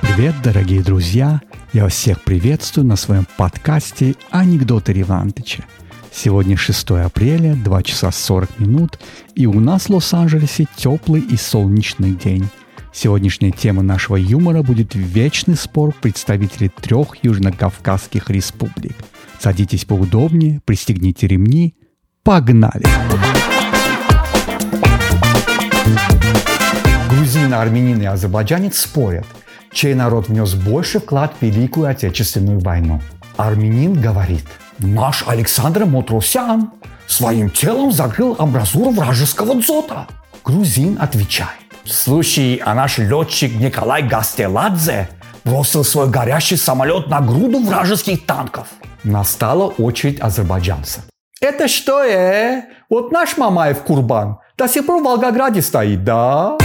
Привет, дорогие друзья! Я вас всех приветствую на своем подкасте «Анекдоты Ревантыча». Сегодня 6 апреля, 2 часа 40 минут, и у нас в Лос-Анджелесе теплый и солнечный день. Сегодняшняя тема нашего юмора будет вечный спор представителей трех южнокавказских республик. Садитесь поудобнее, пристегните ремни. Погнали! Грузин, армянин и азербайджанец спорят – чей народ внес больше вклад в Великую Отечественную войну. Армянин говорит, наш Александр Мотросян своим телом закрыл амбразуру вражеского дзота. Грузин отвечает, слушай, а наш летчик Николай Гастеладзе бросил свой горящий самолет на груду вражеских танков. Настала очередь азербайджанца. Это что, э? Вот наш Мамаев Курбан до сих пор в Волгограде стоит, да?